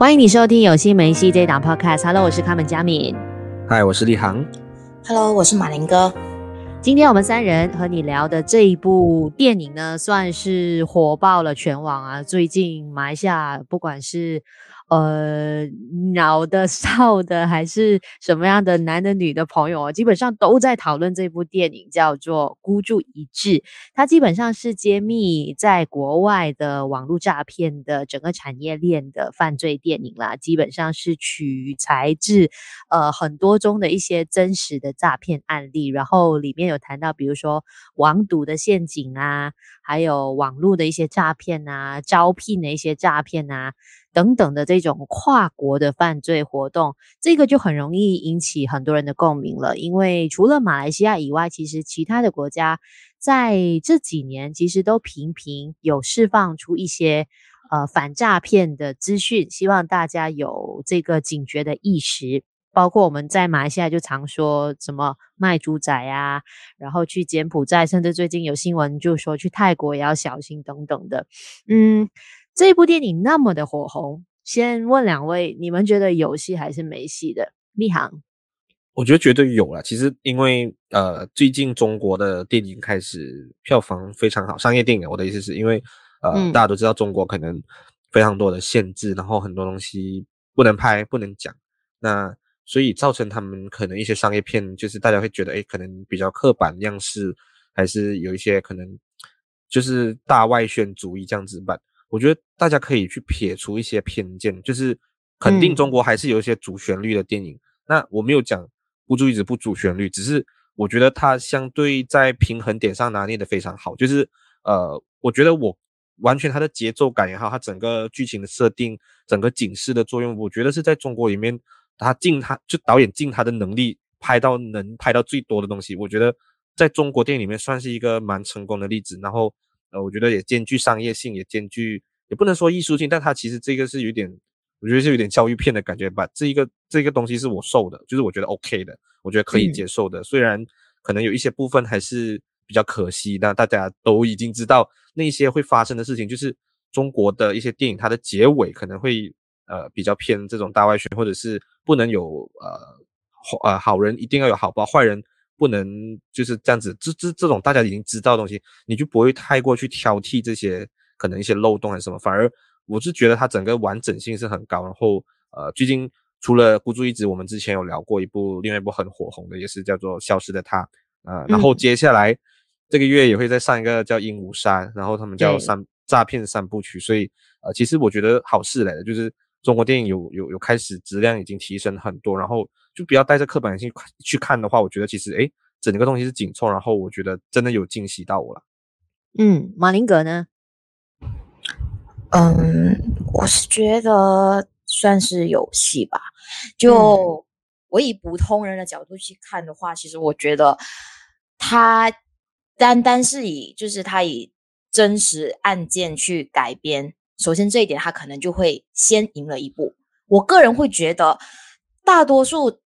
欢迎你收听有心没戏这一档 Podcast。Hello，我是卡门佳敏。Hi，我是立航。Hello，我是马林哥。今天我们三人和你聊的这一部电影呢，算是火爆了全网啊。最近马来西亚不管是呃，老的、少的，还是什么样的男的、女的朋友啊，基本上都在讨论这部电影，叫做《孤注一掷》。它基本上是揭秘在国外的网络诈骗的整个产业链的犯罪电影啦。基本上是取材自呃很多宗的一些真实的诈骗案例，然后里面有谈到，比如说网赌的陷阱啊，还有网络的一些诈骗啊，招聘的一些诈骗啊。等等的这种跨国的犯罪活动，这个就很容易引起很多人的共鸣了。因为除了马来西亚以外，其实其他的国家在这几年其实都频频有释放出一些呃反诈骗的资讯，希望大家有这个警觉的意识。包括我们在马来西亚就常说什么卖猪仔啊，然后去柬埔寨，甚至最近有新闻就说去泰国也要小心等等的，嗯。这部电影那么的火红，先问两位，你们觉得有戏还是没戏的？立航，我觉得绝对有啦。其实因为呃，最近中国的电影开始票房非常好，商业电影，我的意思是因为呃，嗯、大家都知道中国可能非常多的限制，然后很多东西不能拍、不能讲，那所以造成他们可能一些商业片，就是大家会觉得，诶，可能比较刻板样式，还是有一些可能就是大外宣主义这样子办。我觉得大家可以去撇除一些偏见，就是肯定中国还是有一些主旋律的电影。嗯、那我没有讲孤注一掷不主旋律，只是我觉得它相对在平衡点上拿捏的非常好。就是呃，我觉得我完全它的节奏感也好，它整个剧情的设定，整个警示的作用，我觉得是在中国里面，他尽他就导演尽他的能力拍到能拍到最多的东西。我觉得在中国电影里面算是一个蛮成功的例子。然后。呃，我觉得也兼具商业性，也兼具，也不能说艺术性，但它其实这个是有点，我觉得是有点教育片的感觉吧。这一个这个东西是我受的，就是我觉得 OK 的，我觉得可以接受的。嗯、虽然可能有一些部分还是比较可惜，但大家都已经知道那些会发生的事情，就是中国的一些电影，它的结尾可能会呃比较偏这种大外宣，或者是不能有呃呃好人一定要有好报，坏人。不能就是这样子，这这这种大家已经知道的东西，你就不会太过去挑剔这些可能一些漏洞还是什么。反而我是觉得它整个完整性是很高。然后呃，最近除了孤注一掷，我们之前有聊过一部另外一部很火红的，也是叫做《消失的她》呃，然后接下来这个月也会再上一个叫《鹦鹉山》，然后他们叫三诈骗三部曲。所以呃，其实我觉得好事来的，就是中国电影有有有开始质量已经提升很多，然后。就不要带着刻板性去看的话，我觉得其实诶，整个东西是紧凑，然后我觉得真的有惊喜到我了。嗯，马林格呢？嗯，我是觉得算是有戏吧。就我以普通人的角度去看的话，嗯、其实我觉得他单单是以就是他以真实案件去改编，首先这一点他可能就会先赢了一步。我个人会觉得。大多数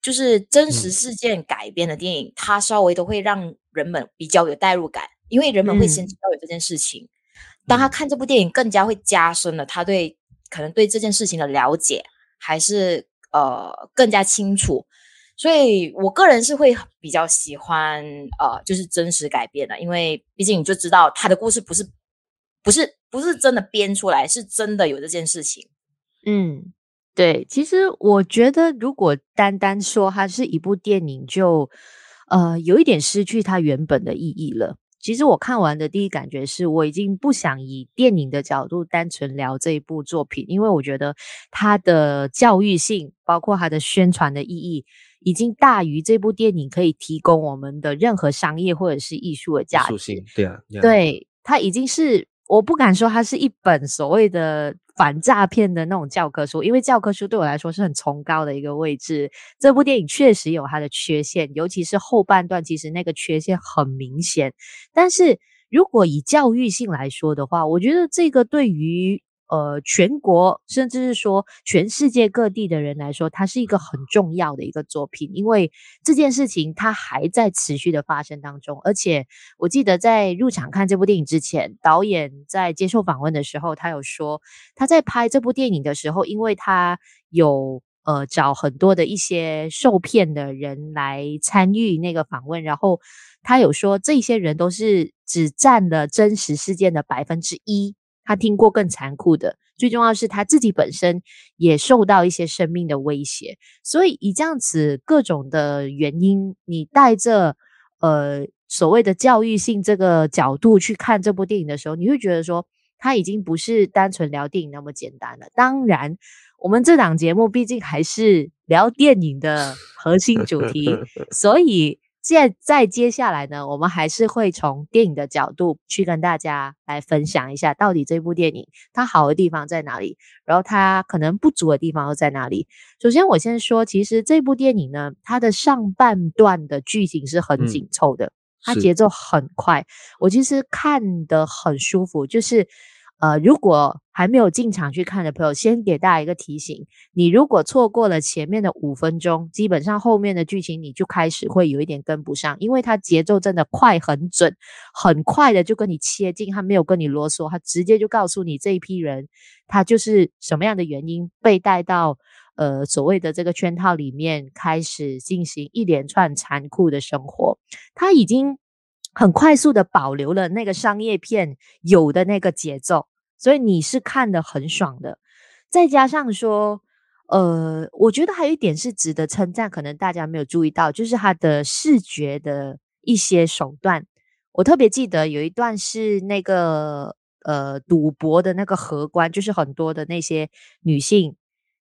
就是真实事件改编的电影，嗯、它稍微都会让人们比较有代入感，因为人们会先知道有这件事情。嗯、当他看这部电影，更加会加深了他对可能对这件事情的了解，还是呃更加清楚。所以我个人是会比较喜欢呃就是真实改编的，因为毕竟你就知道他的故事不是不是不是真的编出来，是真的有这件事情。嗯。对，其实我觉得，如果单单说它是一部电影就，就呃有一点失去它原本的意义了。其实我看完的第一感觉是，我已经不想以电影的角度单纯聊这一部作品，因为我觉得它的教育性，包括它的宣传的意义，已经大于这部电影可以提供我们的任何商业或者是艺术的价值。对啊，对，它已经是，我不敢说它是一本所谓的。反诈骗的那种教科书，因为教科书对我来说是很崇高的一个位置。这部电影确实有它的缺陷，尤其是后半段，其实那个缺陷很明显。但是如果以教育性来说的话，我觉得这个对于呃全国甚至是说全世界各地的人来说，它是一个很重要的一个作品，因为这件事情它还在持续的发生当中。而且我记得在入场看这部电影之前，导演在接受访问的时候，他有说他在拍这部电影的时候，因为他有。呃，找很多的一些受骗的人来参与那个访问，然后他有说，这些人都是只占了真实事件的百分之一，他听过更残酷的。最重要是他自己本身也受到一些生命的威胁，所以以这样子各种的原因，你带着呃所谓的教育性这个角度去看这部电影的时候，你会觉得说，他已经不是单纯聊电影那么简单了。当然。我们这档节目毕竟还是聊电影的核心主题，所以现在在接下来呢，我们还是会从电影的角度去跟大家来分享一下，到底这部电影它好的地方在哪里，然后它可能不足的地方又在哪里。首先，我先说，其实这部电影呢，它的上半段的剧情是很紧凑的，嗯、它节奏很快，我其实看得很舒服，就是。呃，如果还没有进场去看的朋友，先给大家一个提醒：你如果错过了前面的五分钟，基本上后面的剧情你就开始会有一点跟不上，因为它节奏真的快很准，很快的就跟你切进，他没有跟你啰嗦，他直接就告诉你这一批人他就是什么样的原因被带到呃所谓的这个圈套里面，开始进行一连串残酷的生活，他已经。很快速的保留了那个商业片有的那个节奏，所以你是看得很爽的。再加上说，呃，我觉得还有一点是值得称赞，可能大家没有注意到，就是它的视觉的一些手段。我特别记得有一段是那个呃赌博的那个荷官，就是很多的那些女性。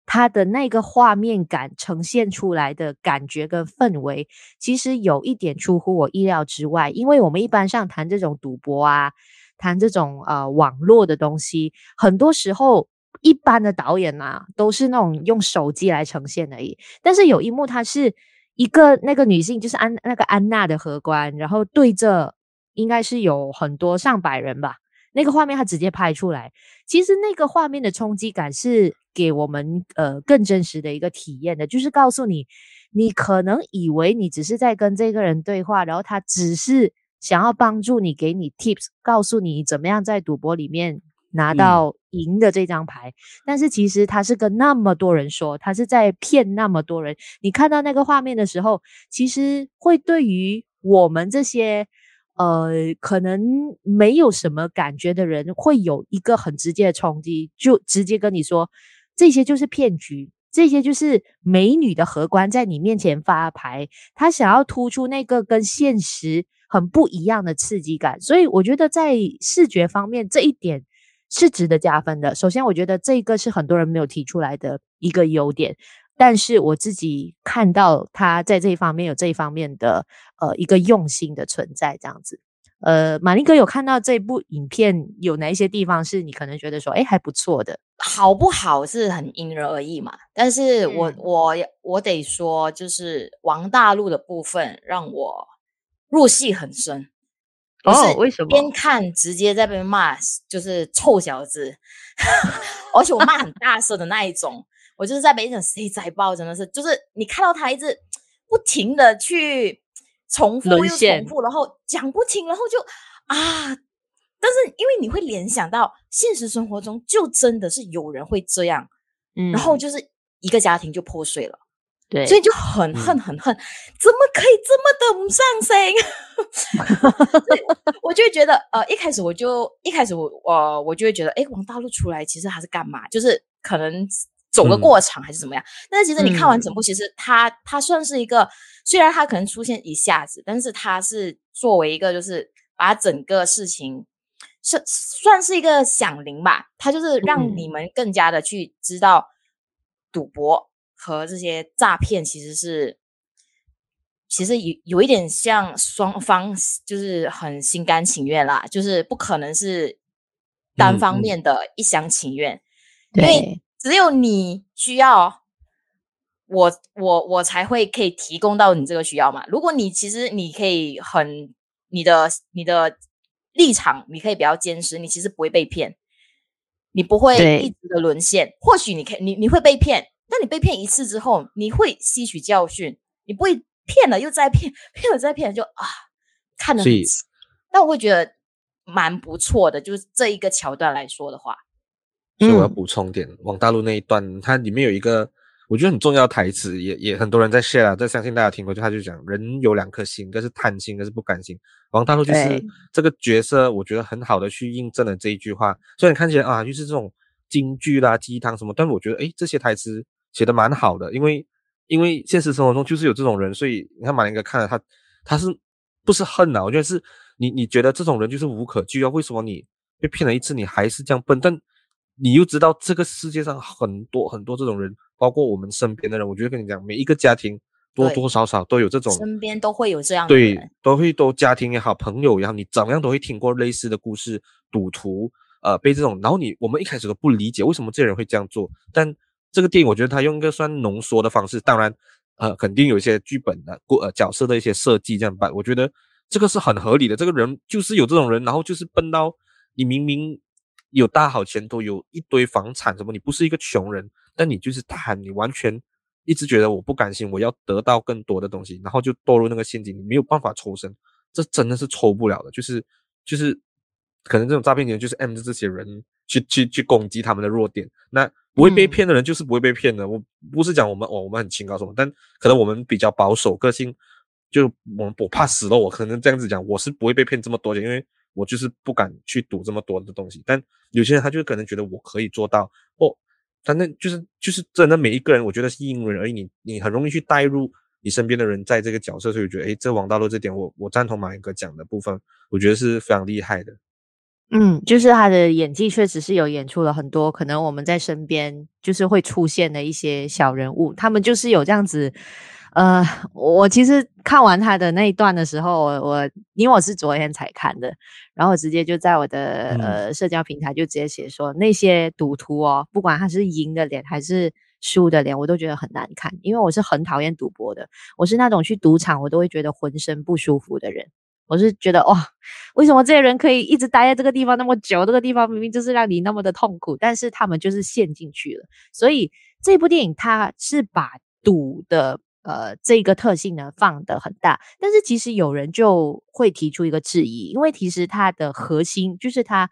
他的那个画面感呈现出来的感觉跟氛围，其实有一点出乎我意料之外。因为我们一般上谈这种赌博啊，谈这种呃网络的东西，很多时候一般的导演啊，都是那种用手机来呈现而已。但是有一幕，他是一个那个女性，就是安那个安娜的荷官，然后对着应该是有很多上百人吧，那个画面他直接拍出来。其实那个画面的冲击感是。给我们呃更真实的一个体验的，就是告诉你，你可能以为你只是在跟这个人对话，然后他只是想要帮助你，给你 tips，告诉你怎么样在赌博里面拿到赢的这张牌。嗯。但是其实他是跟那么多人说，他是在骗那么多人。你看到那个画面的时候，其实会对于我们这些呃可能没有什么感觉的人，会有一个很直接的冲击，就直接跟你说。这些就是骗局，这些就是美女的荷官在你面前发牌，他想要突出那个跟现实很不一样的刺激感，所以我觉得在视觉方面这一点是值得加分的。首先，我觉得这个是很多人没有提出来的一个优点，但是我自己看到他在这一方面有这一方面的呃一个用心的存在，这样子。呃，马林哥有看到这部影片有哪一些地方是你可能觉得说，哎，还不错的？好不好是很因人而异嘛。但是我、嗯、我我得说，就是王大陆的部分让我入戏很深。哦，为什么？边看直接在被骂，就是臭小子，而且我骂很大声的那一种。我就是在被一种谁在爆，真的是，就是你看到他一直不停的去。重复又重复，然后讲不清，然后就啊！但是因为你会联想到现实生活中就真的是有人会这样，嗯，然后就是一个家庭就破碎了，对，所以就很恨很恨，嗯、怎么可以这么的不上心？我就会觉得呃，一开始我就一开始我呃我就会觉得，哎，王大陆出来其实他是干嘛？就是可能。走个过场还是怎么样？嗯、但是其实你看完整部，其实它它算是一个，虽然它可能出现一下子，但是它是作为一个，就是把整个事情算算是一个响铃吧。它就是让你们更加的去知道，赌博和这些诈骗其实是，其实有有一点像双方就是很心甘情愿啦，就是不可能是单方面的一厢情愿，嗯、因为。只有你需要我，我我才会可以提供到你这个需要嘛。如果你其实你可以很你的你的立场，你可以比较坚持，你其实不会被骗。你不会一直的沦陷。或许你可以你你会被骗，但你被骗一次之后，你会吸取教训，你不会骗了又再骗，骗了再骗，就啊看得很。但我会觉得蛮不错的，就是这一个桥段来说的话。所以我要补充点，嗯、王大陆那一段，它里面有一个。我觉得很重要的台词，也也很多人在 share 啊，这相信大家听过，就他就讲人有两颗心，一个是贪心，一个是不甘心。王大陆就是这个角色，我觉得很好的去印证了这一句话。虽然看起来啊，就是这种京剧啦、鸡汤什么，但是我觉得诶，这些台词写的蛮好的，因为因为现实生活中就是有这种人，所以你看马林哥看了他，他是不是恨啊？我觉得是你你觉得这种人就是无可救药，为什么你被骗了一次，你还是这样笨？但你又知道这个世界上很多很多这种人。包括我们身边的人，我觉得跟你讲，每一个家庭多多少少都有这种，身边都会有这样的人，对，都会都家庭也好，朋友也好，你怎么样都会听过类似的故事，赌徒，呃，被这种，然后你我们一开始都不理解为什么这些人会这样做，但这个电影我觉得他用一个算浓缩的方式，当然，呃，肯定有一些剧本的过呃角色的一些设计这样办，我觉得这个是很合理的，这个人就是有这种人，然后就是笨到你明明有大好前途，有一堆房产什么，你不是一个穷人。但你就是贪，你完全一直觉得我不甘心，我要得到更多的东西，然后就堕入那个陷阱，你没有办法抽身，这真的是抽不了的。就是就是，可能这种诈骗集团就是 M 的这些人去去去攻击他们的弱点。那不会被骗的人就是不会被骗的。嗯、我不是讲我们哦，我们很清高什么，但可能我们比较保守个性，就我我怕死了，我可能这样子讲，我是不会被骗这么多钱，因为我就是不敢去赌这么多的东西。但有些人他就可能觉得我可以做到哦。反正就是就是真的每一个人，我觉得是因人而异。你你很容易去带入你身边的人在这个角色，所以我觉得，诶，这王大陆这点我我赞同马林哥讲的部分，我觉得是非常厉害的。嗯，就是他的演技确实是有演出了很多，可能我们在身边就是会出现的一些小人物，他们就是有这样子。呃，我其实看完他的那一段的时候，我我因为我是昨天才看的，然后我直接就在我的、嗯、呃社交平台就直接写说，那些赌徒哦，不管他是赢的脸还是输的脸，我都觉得很难看，因为我是很讨厌赌博的，我是那种去赌场我都会觉得浑身不舒服的人，我是觉得哇，为什么这些人可以一直待在这个地方那么久？这个地方明明就是让你那么的痛苦，但是他们就是陷进去了。所以这部电影它是把赌的。呃，这个特性呢放得很大，但是其实有人就会提出一个质疑，因为其实它的核心就是它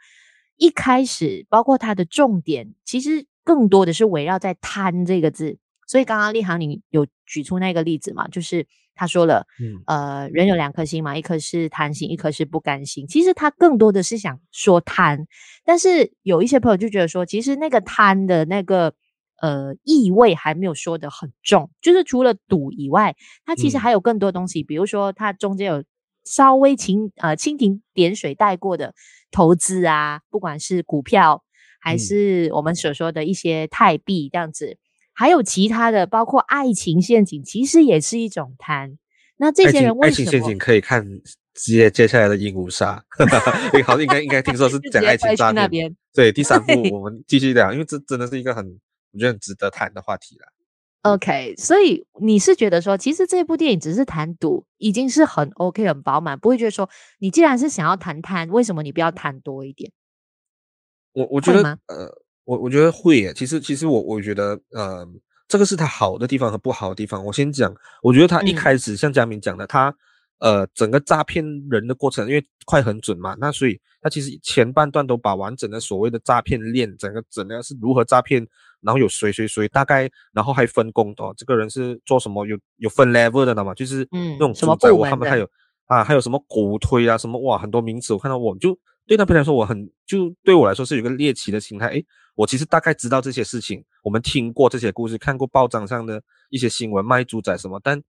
一开始，包括它的重点，其实更多的是围绕在“贪”这个字。所以刚刚立行你有举出那个例子嘛？就是他说了，嗯，呃，人有两颗心嘛，一颗是贪心，一颗是不甘心。其实他更多的是想说贪，但是有一些朋友就觉得说，其实那个贪的那个。呃，意味还没有说的很重，就是除了赌以外，它其实还有更多东西，嗯、比如说它中间有稍微蜻呃蜻蜓点水带过的投资啊，不管是股票还是我们所说的一些泰币这样子，嗯、还有其他的，包括爱情陷阱，其实也是一种贪。那这些人为什么？爱情陷阱可以看接接下来的鹦鹉杀，好像应该应该听说 是讲爱情诈骗。对，第三部我们继续聊，因为这真的是一个很。我觉得很值得谈的话题了。OK，所以你是觉得说，其实这部电影只是谈赌，已经是很 OK、很饱满，不会觉得说，你既然是想要谈贪，为什么你不要谈多一点？我我觉得，呃，我我觉得会耶。其实，其实我我觉得，呃，这个是他好的地方和不好的地方。我先讲，我觉得他一开始、嗯、像嘉明讲的，他。呃，整个诈骗人的过程，因为快很准嘛，那所以他其实前半段都把完整的所谓的诈骗链，整个整个是如何诈骗，然后有谁谁谁大概，然后还分工的，哦，这个人是做什么，有有分 level 的嘛，就是嗯，那种什么部门他们还有啊，还有什么狗推啊，什么哇，很多名词，我看到我就对那边来说，我很就对我来说是有一个猎奇的心态，诶，我其实大概知道这些事情，我们听过这些故事，看过报章上的一些新闻，卖猪仔什么，但。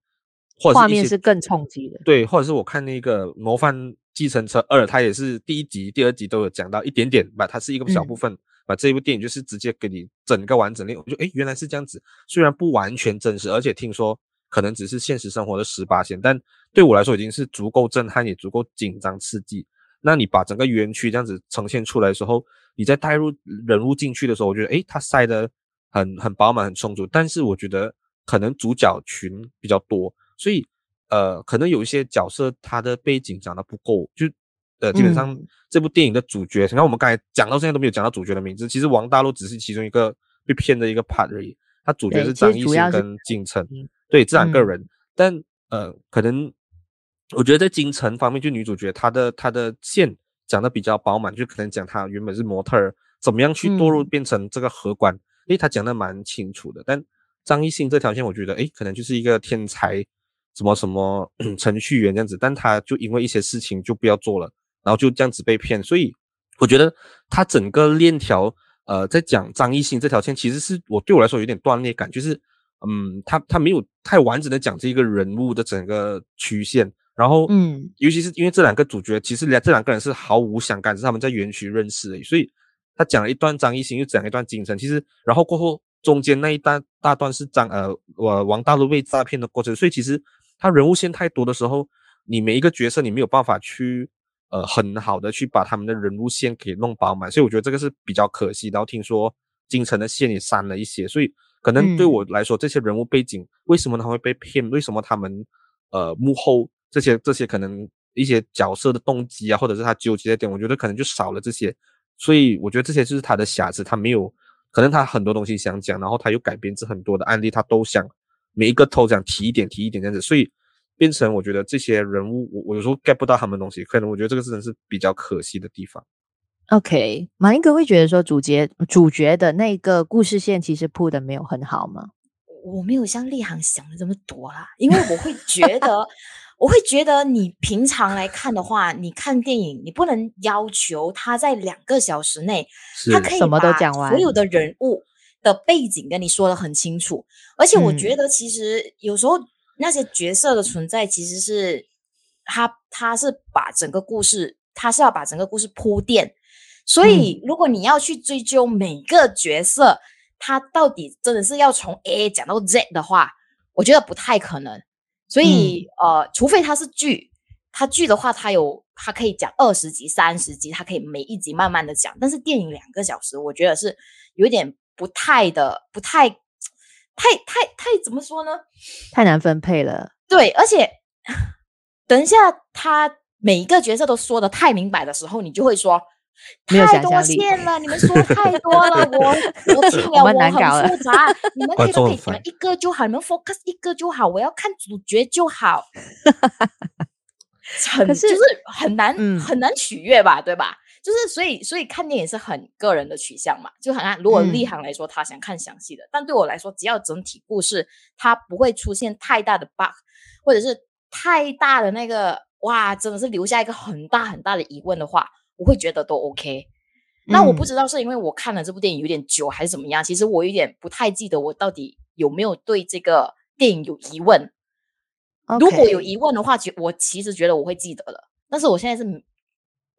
画面是更冲击的，对，或者是我看那个《模范计程车二》，它也是第一集、第二集都有讲到一点点吧，它是一个小部分，把、这一部电影就是直接给你整个完整的，我就诶，原来是这样子，虽然不完全真实，而且听说可能只是现实生活的十八线，但对我来说已经是足够震撼，也足够紧张刺激。那你把整个园区这样子呈现出来的时候，你再带入人物进去的时候，我觉得诶，它塞的很很饱满、很充足，但是我觉得可能主角群比较多。所以，呃，可能有一些角色他的背景讲得不够，就呃，基本上这部电影的主角，你看、嗯、我们刚才讲到现在都没有讲到主角的名字，其实王大陆只是其中一个被骗的一个 part 而已，他主角是张艺兴跟金晨，对，这两个人，嗯、但呃，可能我觉得在金城方面，就女主角她的她的线讲的比较饱满，就可能讲她原本是模特儿，怎么样去堕入变成这个荷官，因为她讲的蛮清楚的，但张艺兴这条线，我觉得诶，可能就是一个天才。什么什么 程序员这样子，但他就因为一些事情就不要做了，然后就这样子被骗，所以我觉得他整个链条，呃，在讲张艺兴这条线，其实是我对我来说有点断裂感，就是，嗯，他他没有太完整的讲这一个人物的整个曲线，然后，嗯，尤其是因为这两个主角，其实两这两个人是毫无相干，是他们在园区认识而已，所以他讲了一段张艺兴，又讲了一段金城，其实然后过后中间那一大大段是张呃我王大陆被诈骗的过程，所以其实。他人物线太多的时候，你每一个角色你没有办法去，呃，很好的去把他们的人物线给弄饱满，所以我觉得这个是比较可惜。然后听说京城的线也删了一些，所以可能对我来说，这些人物背景为什么他会被骗？为什么他们呃幕后这些这些可能一些角色的动机啊，或者是他纠结的点，我觉得可能就少了这些。所以我觉得这些就是他的瑕疵，他没有可能他很多东西想讲，然后他又改编自很多的案例，他都想。每一个头讲提一点提一点这样子，所以变成我觉得这些人物，我我有时候 get 不到他们东西，可能我觉得这个真的是比较可惜的地方。OK，马林哥会觉得说主角主角的那个故事线其实铺的没有很好吗？我没有像立行想的这么多啦，因为我会觉得，我会觉得你平常来看的话，你看电影，你不能要求他在两个小时内，他可以什么都讲完，所有的人物。的背景跟你说的很清楚，而且我觉得其实有时候那些角色的存在，其实是他他是把整个故事，他是要把整个故事铺垫。所以如果你要去追究每个角色，他到底真的是要从 A 讲到 Z 的话，我觉得不太可能。所以呃，除非他是剧，他剧的话，他有他可以讲二十集、三十集，他可以每一集慢慢的讲。但是电影两个小时，我觉得是有点。不太的，不太，太太太怎么说呢？太难分配了。对，而且等一下，他每一个角色都说的太明白的时候，你就会说太多线了。你们说太多了，我我听 了我很复杂。你们可以可以讲一个就好，你们 focus 一个就好。我要看主角就好。很是就是很难、嗯、很难取悦吧，对吧？就是所以，所以看电影是很个人的取向嘛，就好像如果立行来说，他想看详细的，嗯，但对我来说，只要整体故事它不会出现太大的 bug，或者是太大的那个哇，真的是留下一个很大很大的疑问的话，我会觉得都 OK。那我不知道是因为我看了这部电影有点久还是怎么样，其实我有点不太记得我到底有没有对这个电影有疑问。如果有疑问的话，其我其实觉得我会记得了，但是我现在是。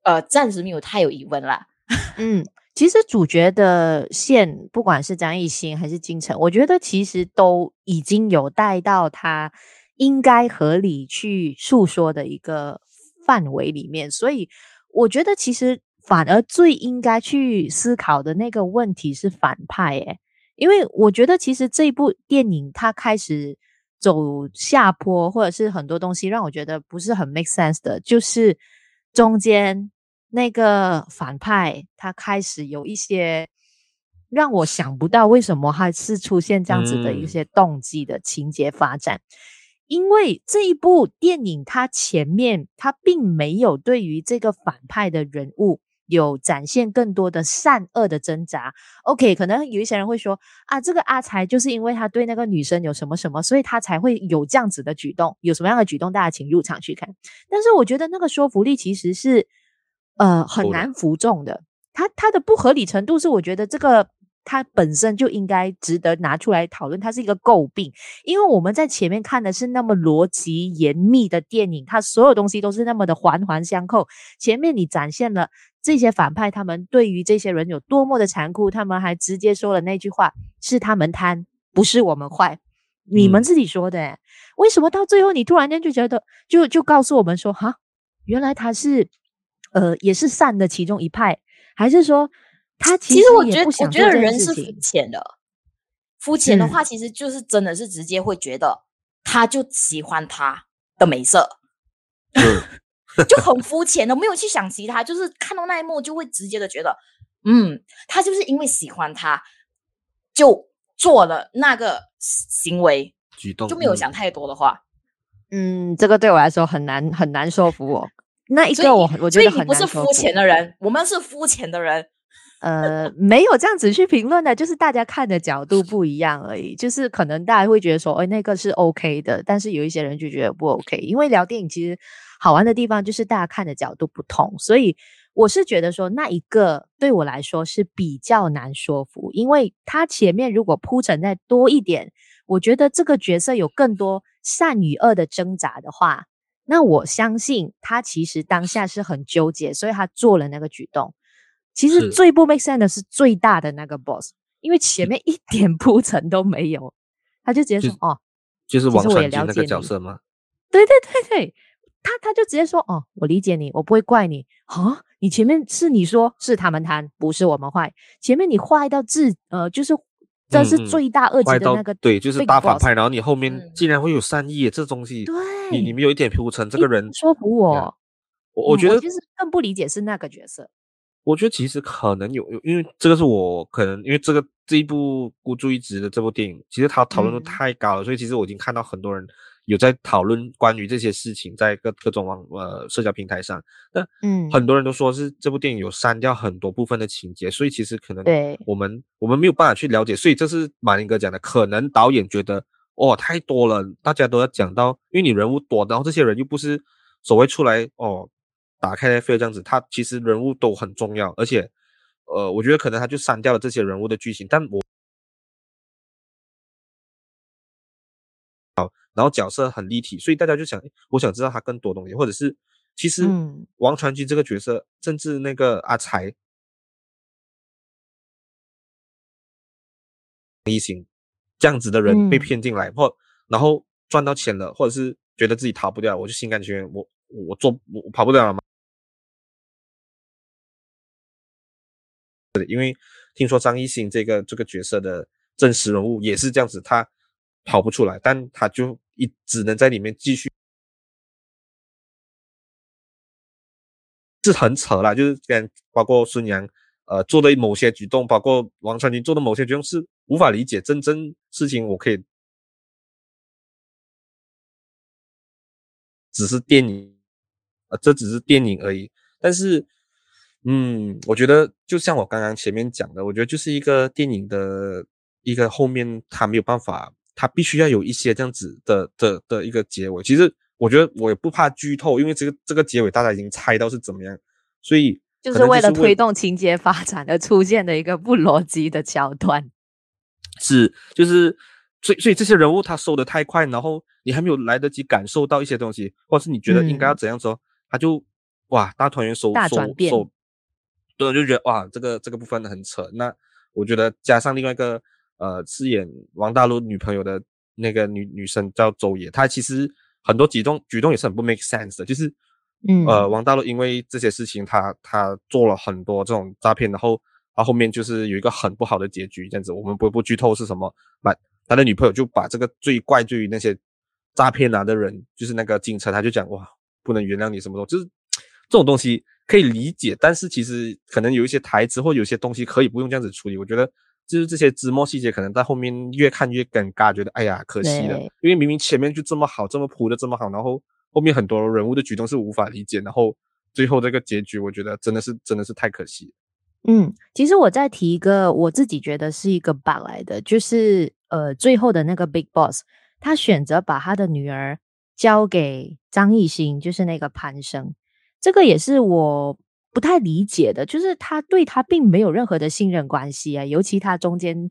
呃，暂时没有太有疑问啦。嗯，其实主角的线，不管是张艺兴还是金城，我觉得其实都已经有带到他应该合理去诉说的一个范围里面，所以我觉得其实反而最应该去思考的那个问题是反派，诶，因为我觉得其实这部电影它开始走下坡，或者是很多东西让我觉得不是很 make sense 的，就是。中间那个反派，他开始有一些让我想不到为什么还是出现这样子的一些动机的情节发展。嗯，因为这一部电影，它前面它并没有对于这个反派的人物。有展现更多的善恶的挣扎。OK，可能有一些人会说啊，这个阿才就是因为他对那个女生有什么什么，所以他才会有这样子的举动。有什么样的举动，大家请入场去看。但是我觉得那个说服力其实是呃很难服众的。它它的不合理程度是，我觉得这个。它本身就应该值得拿出来讨论，它是一个诟病，因为我们在前面看的是那么逻辑严密的电影，它所有东西都是那么的环环相扣。前面你展现了这些反派，他们对于这些人有多么的残酷，他们还直接说了那句话：是他们贪，不是我们坏。你们自己说的，欸，为什么到最后你突然间就觉得，就就告诉我们说，哈，原来他是，呃，也是善的其中一派，还是说？他其实，其实我觉得，我觉得人是肤浅的。肤浅的话，其实就是真的是直接会觉得，他就喜欢他的美色。嗯，就很肤浅的，没有去想其他，就是看到那一幕就会直接的觉得，嗯，他就是因为喜欢他，就做了那个行为举动，就没有想太多的话。嗯，这个对我来说很难很难说服我。那一个我我觉得很难。所以你不是肤浅的人，我们是肤浅的人。呃，没有这样子去评论的，就是大家看的角度不一样而已。就是可能大家会觉得说，哎，那个是 OK 的，但是有一些人就觉得不 OK。因为聊电影其实好玩的地方就是大家看的角度不同，所以我是觉得说那一个对我来说是比较难说服，因为他前面如果铺陈再多一点，我觉得这个角色有更多善与恶的挣扎的话，那我相信他其实当下是很纠结，所以他做了那个举动。其实最不 make sense 的是最大的那个 boss，因为前面一点铺陈都没有，他就直接说：“哦，就是王传君那个角色吗？”对对对对，他他就直接说：“哦，我理解你，我不会怪你啊。你前面是你说是他们贪，不是我们坏。前面你坏到自呃，就是这是罪大恶极的那个、嗯、对，就是大反派。然后你后面竟然会有善意，这东西，对，你你们有一点铺陈，这个人说服我，我我觉得、嗯、其实更不理解是那个角色。”我觉得其实可能有有，因为这个是我可能因为这个这一部孤注一掷的这部电影，其实它讨论度太高了，嗯，所以其实我已经看到很多人有在讨论关于这些事情，在各各种网呃社交平台上，那嗯，很多人都说是这部电影有删掉很多部分的情节，所以其实可能对。我们我们没有办法去了解，所以这是马林哥讲的，可能导演觉得哦太多了，大家都要讲到，因为你人物多，然后这些人又不是所谓出来哦。打开 Netflix 这样子，他其实人物都很重要，而且，呃，我觉得可能他就删掉了这些人物的剧情，但我，好，然后角色很立体，所以大家就想，我想知道他更多东西，或者是，其实王传君这个角色，甚至那个阿才，一行这样子的人被骗进来，或然后赚到钱了，或者是觉得自己逃不掉，我就心甘情愿，我我做我跑不掉了吗？因为听说张艺兴这个这个角色的真实人物也是这样子，他跑不出来，但他就一只能在里面继续，是很扯啦，就是跟包括孙杨呃做的某些举动，包括王传君做的某些举动是无法理解，真真事情我可以只是电影，呃，这只是电影而已，但是。嗯，我觉得就像我刚刚前面讲的，我觉得就是一个电影的一个后面，他没有办法，他必须要有一些这样子的的的一个结尾。其实我觉得我也不怕剧透，因为这个这个结尾大家已经猜到是怎么样，所以就是为了推动情节发展而出现的一个不逻辑的桥段。是，就是所以所以这些人物他收的太快，然后你还没有来得及感受到一些东西，或者是你觉得应该要怎样说，嗯、他就哇大团圆收大转变。收收对，就觉得哇，这个这个部分很扯。那我觉得加上另外一个呃，饰演王大陆女朋友的那个女女生叫周也，她其实很多举动举动也是很不 make sense 的。就是，嗯，呃，王大陆因为这些事情，他他做了很多这种诈骗，然后他后面就是有一个很不好的结局，这样子。我们不不剧透是什么，把他的女朋友就把这个最怪罪于那些诈骗来的人，就是那个警察，他就讲哇，不能原谅你什么东西，就是这种东西。可以理解，但是其实可能有一些台词或有些东西可以不用这样子处理。我觉得就是这些枝末细节，可能在后面越看越尴尬，觉得哎呀可惜了，因为明明前面就这么好，这么铺的这么好，然后后面很多人物的举动是无法理解，然后最后这个结局，我觉得真的是真的是太可惜。嗯，其实我再提一个我自己觉得是一个 bug 来的，就是呃最后的那个 Big Boss，他选择把他的女儿交给张艺兴，就是那个潘生。这个也是我不太理解的，就是他对他并没有任何的信任关系啊，尤其他中间，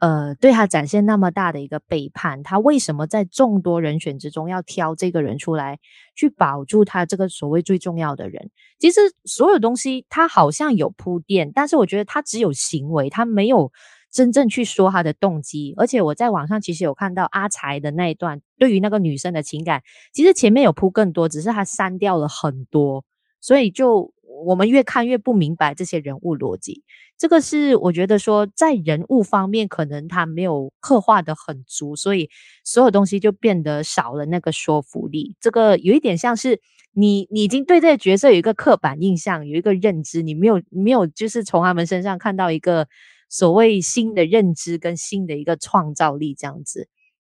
呃，对他展现那么大的一个背叛，他为什么在众多人选之中要挑这个人出来去保住他这个所谓最重要的人？其实所有东西他好像有铺垫，但是我觉得他只有行为，他没有。真正去说他的动机，而且我在网上其实有看到阿财的那一段，对于那个女生的情感，其实前面有铺更多，只是他删掉了很多，所以就我们越看越不明白这些人物逻辑。这个是我觉得说，在人物方面可能他没有刻画得很足，所以所有东西就变得少了那个说服力。这个有一点像是你，你已经对这个角色有一个刻板印象，有一个认知，你没有没有就是从他们身上看到一个所谓新的认知跟新的一个创造力这样子。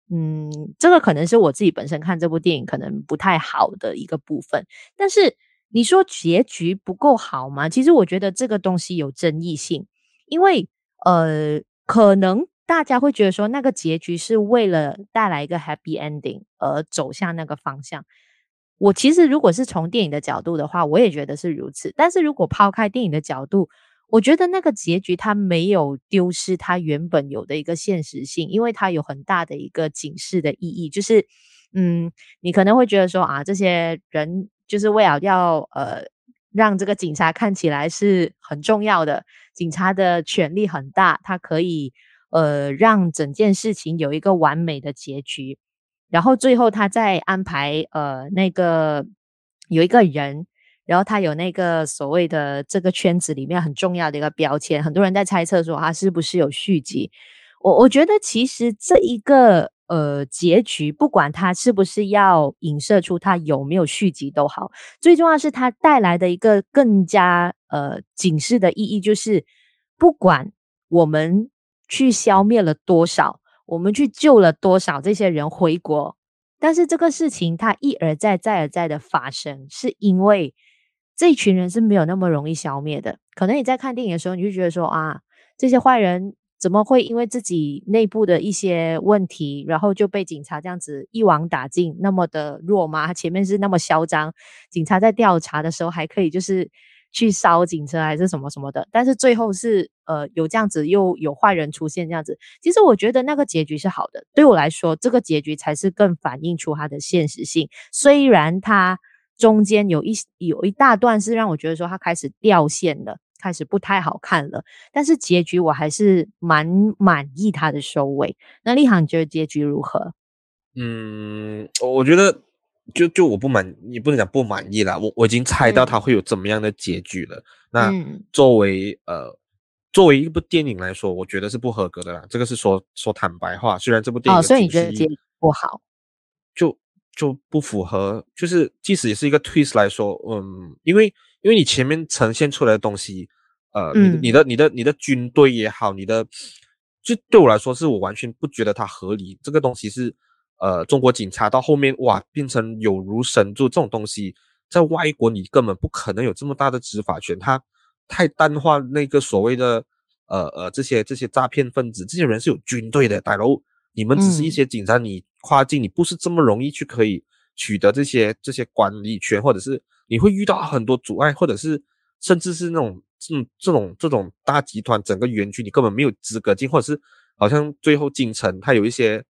嗯，这个可能是我自己本身看这部电影可能不太好的一个部分，但是。你说结局不够好吗？其实我觉得这个东西有争议性，因为呃，可能大家会觉得说那个结局是为了带来一个 happy ending 而走向那个方向。我其实如果是从电影的角度的话，我也觉得是如此。但是如果抛开电影的角度，我觉得那个结局它没有丢失它原本有的一个现实性，因为它有很大的一个警示的意义。就是嗯，你可能会觉得说啊，这些人。就是为了要呃让这个警察看起来是很重要的，警察的权力很大，他可以呃让整件事情有一个完美的结局，然后最后他再安排呃那个有一个人，然后他有那个所谓的这个圈子里面很重要的一个标签，很多人在猜测说他是不是有续集，我我觉得其实这一个。呃，结局不管它是不是要影射出它有没有续集都好，最重要是它带来的一个更加呃警示的意义，就是不管我们去消灭了多少，我们去救了多少这些人回国，但是这个事情它一而再再而再的发生，是因为这群人是没有那么容易消灭的。可能你在看电影的时候，你就觉得说啊，这些坏人。怎么会因为自己内部的一些问题，然后就被警察这样子一网打尽？那么的弱吗？他前面是那么嚣张，警察在调查的时候还可以就是去烧警车还是什么什么的，但是最后是呃有这样子又有坏人出现这样子。其实我觉得那个结局是好的，对我来说这个结局才是更反映出它的现实性。虽然它中间有一有一大段是让我觉得说它开始掉线了。开始不太好看了，但是结局我还是蛮满意他的收尾。那立航你觉得结局如何？嗯，我觉得就就我不满，也不能讲不满意啦。我我已经猜到他会有怎么样的结局了。嗯、那作为呃作为一部电影来说，我觉得是不合格的啦。这个是说说坦白话。虽然这部电影哦，所以你觉得结局不好，就就不符合。就是即使也是一个 twist 来说，嗯，因为因为你前面呈现出来的东西。呃，你的、嗯、你的、你的、你的军队也好，你的，就对我来说，是我完全不觉得它合理。这个东西是，呃，中国警察到后面哇，变成有如神助这种东西，在外国你根本不可能有这么大的执法权。他太淡化那个所谓的，呃呃，这些这些诈骗分子，这些人是有军队的，大佬，你们只是一些警察，你跨境你不是这么容易去可以取得这些这些管理权，或者是你会遇到很多阻碍，或者是甚至是那种。这种这种这种大集团，整个园区你根本没有资格进，或者是好像最后进城，他有一些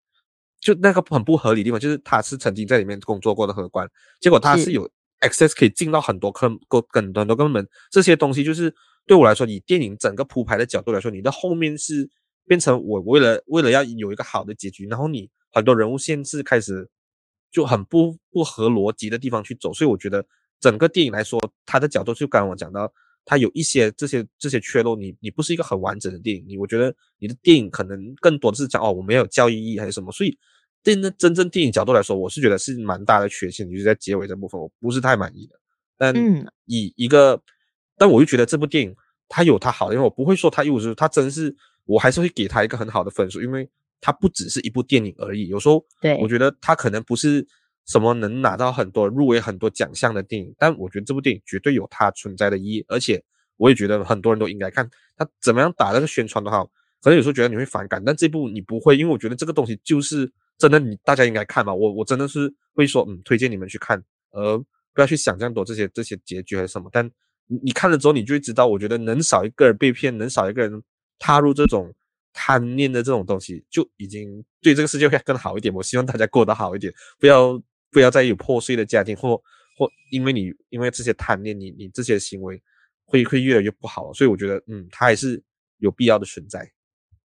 就那个很不合理的地方，就是他是曾经在里面工作过的荷官，结果他是有 access 可以进到很多坑，很多很多根本这些东西，就是对我来说，以电影整个铺排的角度来说，你的后面是变成我为了为了要有一个好的结局，然后你很多人物线是开始就很不不合逻辑的地方去走，所以我觉得整个电影来说，它的角度就刚刚我讲到。它有一些这些这些缺漏，你你不是一个很完整的电影，你我觉得你的电影可能更多的是讲哦，我没有教育意义还是什么，所以真的真正电影角度来说，我是觉得是蛮大的缺陷，就是在结尾这部分我不是太满意的。但以一个，嗯、但我又觉得这部电影它有它好的，因为我不会说它一无是处它真是，我还是会给它一个很好的分数，因为它不只是一部电影而已。有时候对我觉得它可能不是。什么能拿到很多入围很多奖项的电影？但我觉得这部电影绝对有它存在的意义，而且我也觉得很多人都应该看。它怎么样打那个宣传的话，可能有时候觉得你会反感，但这部你不会，因为我觉得这个东西就是真的，你大家应该看嘛。我我真的是会说，嗯，推荐你们去看，而不要去想这样多这些这些结局还是什么。但你你看了之后，你就会知道，我觉得能少一个人被骗，能少一个人踏入这种贪念的这种东西，就已经对这个世界会更好一点。我希望大家过得好一点，不要。不要再有破碎的家庭，或或因为你因为这些贪念，你你这些行为会会越来越不好，所以我觉得，嗯，它还是有必要的存在。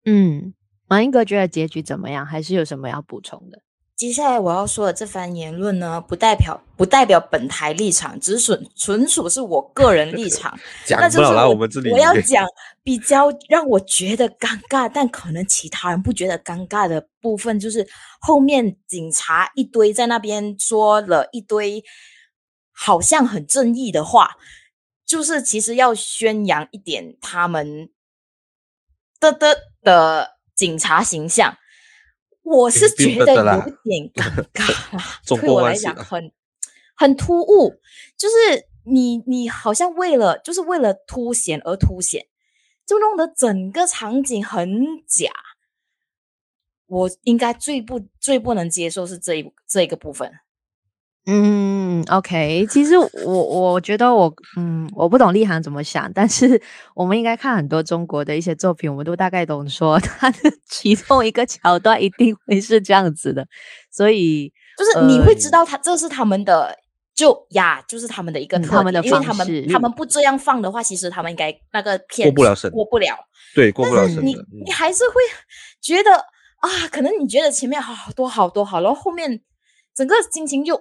嗯，马英哥觉得结局怎么样？还是有什么要补充的？接下来我要说的这番言论呢，不代表不代表本台立场，只纯纯属是我个人立场。讲不了来我们这里，我要讲比较让我觉得尴尬，但可能其他人不觉得尴尬的部分，就是后面警察一堆在那边说了一堆好像很正义的话，就是其实要宣扬一点他们的的的警察形象。我是觉得有点 尴尬啦，对我来讲很很突兀，就是你你好像为了就是为了凸显而凸显，就弄得整个场景很假。我应该最不最不能接受是这一这一个部分。嗯，OK，其实我我觉得我嗯，我不懂立行怎么想，但是我们应该看很多中国的一些作品，我们都大概懂说 他的其中一个桥段一定会是这样子的，所以就是你会知道他、呃、这是他们的就呀，就是他们的一个特、嗯、他们的方式，因为他们他们不这样放的话，其实他们应该那个片过不了审，过不了，对，过不了审。你你还是会觉得啊，可能你觉得前面好多好多好，然后后面整个心情就。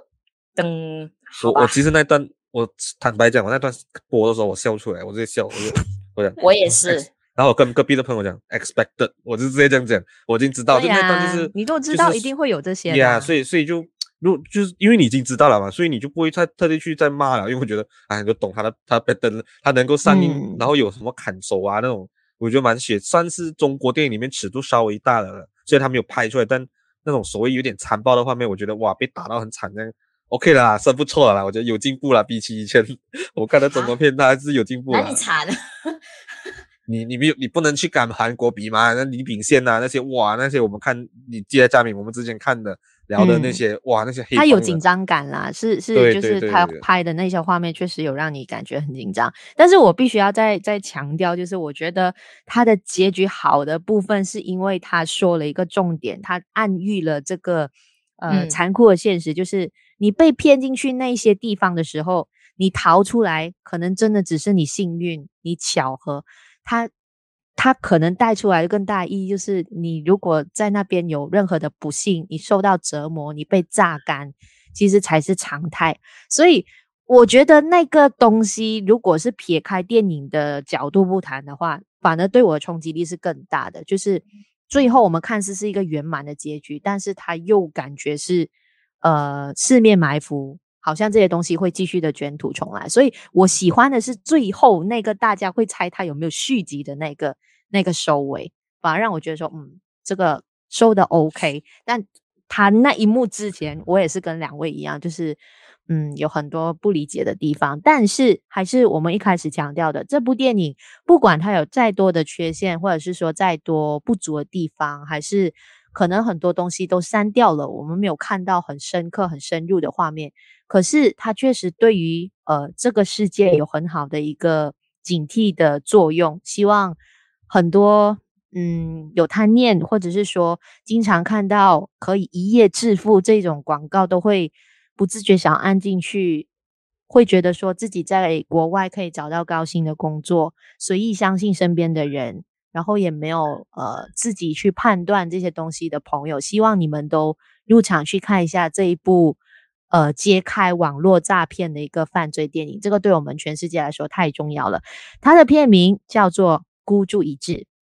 等我我其实那段我坦白讲，我那段播的时候我笑出来，我直接笑，我就 我讲我也是。然后我跟隔壁的朋友讲 expected，我就直接这样讲，我已经知道，啊、就那段就是你都知道一定会有这些，呀、就是，yeah, 所以所以就如就是因为你已经知道了嘛，所以你就不会再特地去再骂了，因为我觉得哎，你就懂他的他别登他能够上映，嗯、然后有什么砍手啊那种，我觉得蛮血，算是中国电影里面尺度稍微大的了，虽然他没有拍出来，但那种所谓有点残暴的画面，我觉得哇，被打到很惨这样。OK 啦，算不错啦，我觉得有进步了，比起以前我看的中国片，它还是有进步了。哪里惨？你你没有，你不能去跟韩国比吗？那李秉宪呐，那些哇，那些我们看你记得嘉敏，我们之前看的聊的那些、嗯、哇，那些黑。他有紧张感啦，是是，就是他拍的那些画面确实有让你感觉很紧张。但是我必须要再再强调，就是我觉得他的结局好的部分，是因为他说了一个重点，他暗喻了这个呃残酷的现实，就是。你被骗进去那些地方的时候，你逃出来，可能真的只是你幸运，你巧合。他他可能带出来的更大意义就是，你如果在那边有任何的不幸，你受到折磨，你被榨干，其实才是常态。所以我觉得那个东西，如果是撇开电影的角度不谈的话，反而对我的冲击力是更大的。就是最后我们看似是一个圆满的结局，但是他又感觉是。呃，四面埋伏，好像这些东西会继续的卷土重来，所以我喜欢的是最后那个大家会猜他有没有续集的那个那个收尾，反而让我觉得说，嗯，这个收的 OK。但他那一幕之前，我也是跟两位一样，就是嗯，有很多不理解的地方。但是还是我们一开始强调的，这部电影不管它有再多的缺陷，或者是说再多不足的地方，还是。可能很多东西都删掉了，我们没有看到很深刻、很深入的画面。可是它确实对于呃这个世界有很好的一个警惕的作用。希望很多嗯有贪念，或者是说经常看到可以一夜致富这种广告，都会不自觉想按进去，会觉得说自己在国外可以找到高薪的工作，随意相信身边的人。然后也没有呃自己去判断这些东西的朋友，希望你们都入场去看一下这一部呃揭开网络诈骗的一个犯罪电影。这个对我们全世界来说太重要了。它的片名叫做《孤注一掷》，